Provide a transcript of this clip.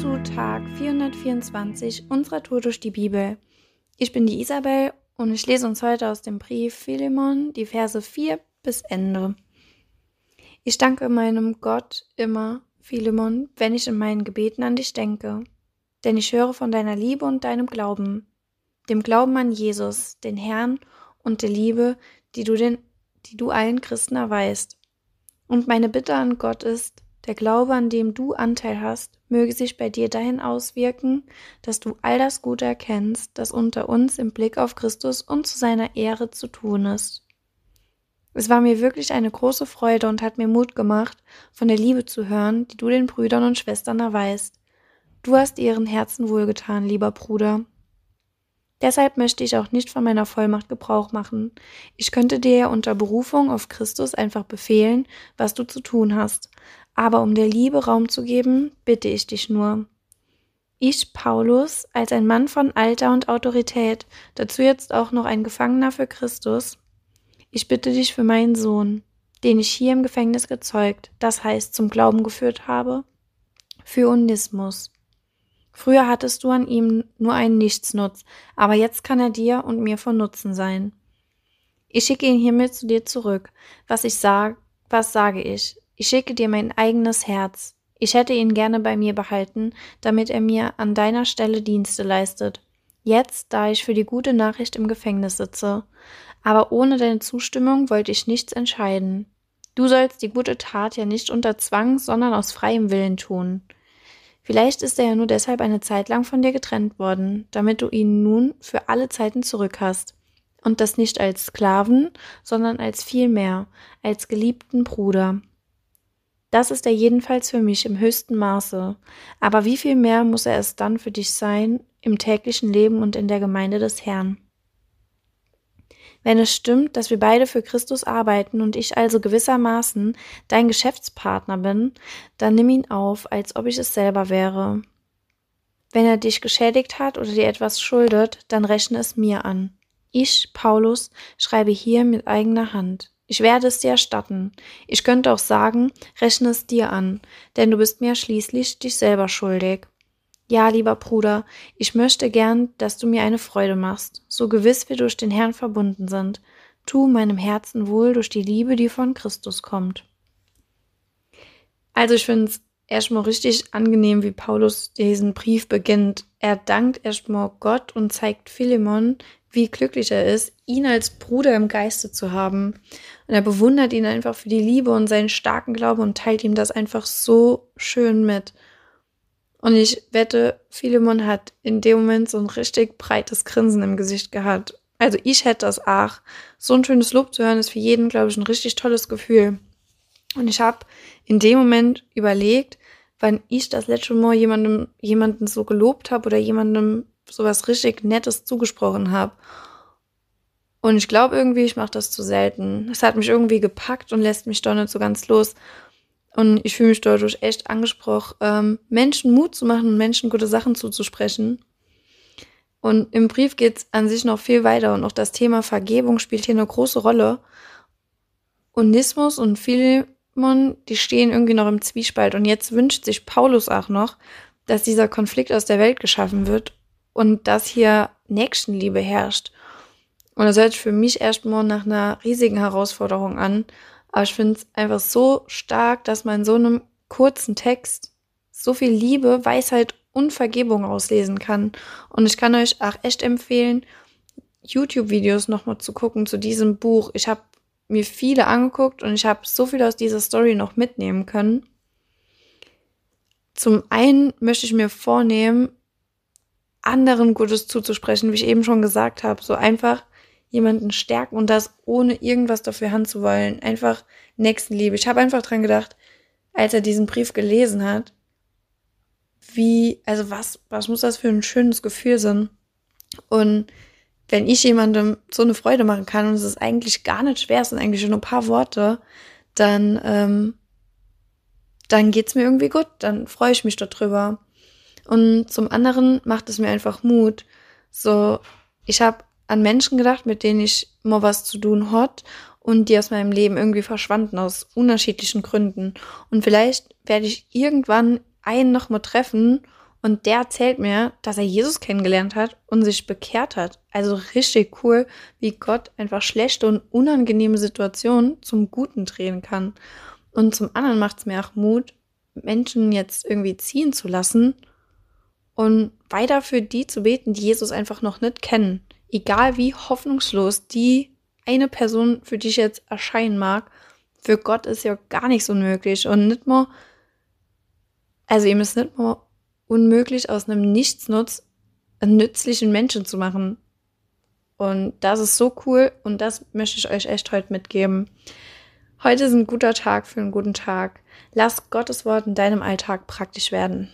zu Tag 424 unserer Tour durch die Bibel. Ich bin die Isabel und ich lese uns heute aus dem Brief Philemon die Verse 4 bis Ende. Ich danke meinem Gott immer, Philemon, wenn ich in meinen Gebeten an dich denke, denn ich höre von deiner Liebe und deinem Glauben, dem Glauben an Jesus, den Herrn und der Liebe, die du, den, die du allen Christen erweist. Und meine Bitte an Gott ist, der Glaube, an dem du Anteil hast, möge sich bei dir dahin auswirken, dass du all das Gute erkennst, das unter uns im Blick auf Christus und zu seiner Ehre zu tun ist. Es war mir wirklich eine große Freude und hat mir Mut gemacht, von der Liebe zu hören, die du den Brüdern und Schwestern erweist. Du hast ihren Herzen wohlgetan, lieber Bruder. Deshalb möchte ich auch nicht von meiner Vollmacht Gebrauch machen. Ich könnte dir unter Berufung auf Christus einfach befehlen, was du zu tun hast, aber um der Liebe Raum zu geben, bitte ich dich nur. Ich, Paulus, als ein Mann von Alter und Autorität, dazu jetzt auch noch ein Gefangener für Christus, ich bitte dich für meinen Sohn, den ich hier im Gefängnis gezeugt, das heißt zum Glauben geführt habe, für Onismus. Früher hattest du an ihm nur einen Nichtsnutz, aber jetzt kann er dir und mir von Nutzen sein. Ich schicke ihn hiermit zu dir zurück. Was ich sage, was sage ich? Ich schicke dir mein eigenes Herz. Ich hätte ihn gerne bei mir behalten, damit er mir an deiner Stelle Dienste leistet. Jetzt, da ich für die gute Nachricht im Gefängnis sitze. Aber ohne deine Zustimmung wollte ich nichts entscheiden. Du sollst die gute Tat ja nicht unter Zwang, sondern aus freiem Willen tun. Vielleicht ist er ja nur deshalb eine Zeit lang von dir getrennt worden, damit du ihn nun für alle Zeiten zurück hast. Und das nicht als Sklaven, sondern als viel mehr, als geliebten Bruder. Das ist er jedenfalls für mich im höchsten Maße. Aber wie viel mehr muss er es dann für dich sein im täglichen Leben und in der Gemeinde des Herrn? Wenn es stimmt, dass wir beide für Christus arbeiten und ich also gewissermaßen dein Geschäftspartner bin, dann nimm ihn auf, als ob ich es selber wäre. Wenn er dich geschädigt hat oder dir etwas schuldet, dann rechne es mir an. Ich, Paulus, schreibe hier mit eigener Hand. Ich werde es dir erstatten. Ich könnte auch sagen, rechne es dir an, denn du bist mir schließlich dich selber schuldig. Ja, lieber Bruder, ich möchte gern, dass du mir eine Freude machst, so gewiss wir durch den Herrn verbunden sind. Tu meinem Herzen wohl durch die Liebe, die von Christus kommt. Also ich finde es erstmal richtig angenehm, wie Paulus diesen Brief beginnt. Er dankt erstmal Gott und zeigt Philemon, wie glücklich er ist, ihn als Bruder im Geiste zu haben. Und er bewundert ihn einfach für die Liebe und seinen starken Glauben und teilt ihm das einfach so schön mit. Und ich wette, Philemon hat in dem Moment so ein richtig breites Grinsen im Gesicht gehabt. Also ich hätte das auch. So ein schönes Lob zu hören ist für jeden, glaube ich, ein richtig tolles Gefühl. Und ich habe in dem Moment überlegt, wann ich das letzte Mal jemandem, jemanden so gelobt habe oder jemandem sowas richtig Nettes zugesprochen habe. Und ich glaube irgendwie, ich mache das zu selten. Es hat mich irgendwie gepackt und lässt mich doch nicht so ganz los. Und ich fühle mich dadurch echt angesprochen, ähm, Menschen Mut zu machen und Menschen gute Sachen zuzusprechen. Und im Brief geht es an sich noch viel weiter und auch das Thema Vergebung spielt hier eine große Rolle. Onismus und Philemon, die stehen irgendwie noch im Zwiespalt. Und jetzt wünscht sich Paulus auch noch, dass dieser Konflikt aus der Welt geschaffen wird und dass hier Nächstenliebe herrscht. Und das hört für mich erstmal nach einer riesigen Herausforderung an. Aber ich finde es einfach so stark, dass man in so einem kurzen Text so viel Liebe, Weisheit und Vergebung auslesen kann. Und ich kann euch auch echt empfehlen, YouTube-Videos nochmal zu gucken zu diesem Buch. Ich habe mir viele angeguckt und ich habe so viel aus dieser Story noch mitnehmen können. Zum einen möchte ich mir vornehmen, anderen Gutes zuzusprechen, wie ich eben schon gesagt habe. So einfach jemanden stärken und das ohne irgendwas dafür Hand zu wollen. Einfach Nächstenliebe. Ich habe einfach dran gedacht, als er diesen Brief gelesen hat, wie, also was, was muss das für ein schönes Gefühl sein? Und wenn ich jemandem so eine Freude machen kann und es ist eigentlich gar nicht schwer, es sind eigentlich nur ein paar Worte, dann, ähm, dann geht's mir irgendwie gut, dann freue ich mich darüber. Und zum anderen macht es mir einfach Mut. So, ich habe an Menschen gedacht, mit denen ich mal was zu tun hat und die aus meinem Leben irgendwie verschwanden aus unterschiedlichen Gründen. Und vielleicht werde ich irgendwann einen noch mal treffen Und der erzählt mir, dass er Jesus kennengelernt hat und sich bekehrt hat. Also richtig cool, wie Gott einfach schlechte und unangenehme Situationen zum Guten drehen kann. Und zum anderen macht es mir auch Mut, Menschen jetzt irgendwie ziehen zu lassen und weiter für die zu beten, die Jesus einfach noch nicht kennen. Egal wie hoffnungslos die eine Person für dich jetzt erscheinen mag, für Gott ist ja gar nichts unmöglich und nicht mal, also ihm ist nicht mal unmöglich, aus einem Nichtsnutz einen nützlichen Menschen zu machen. Und das ist so cool und das möchte ich euch echt heute mitgeben. Heute ist ein guter Tag für einen guten Tag. Lass Gottes Wort in deinem Alltag praktisch werden.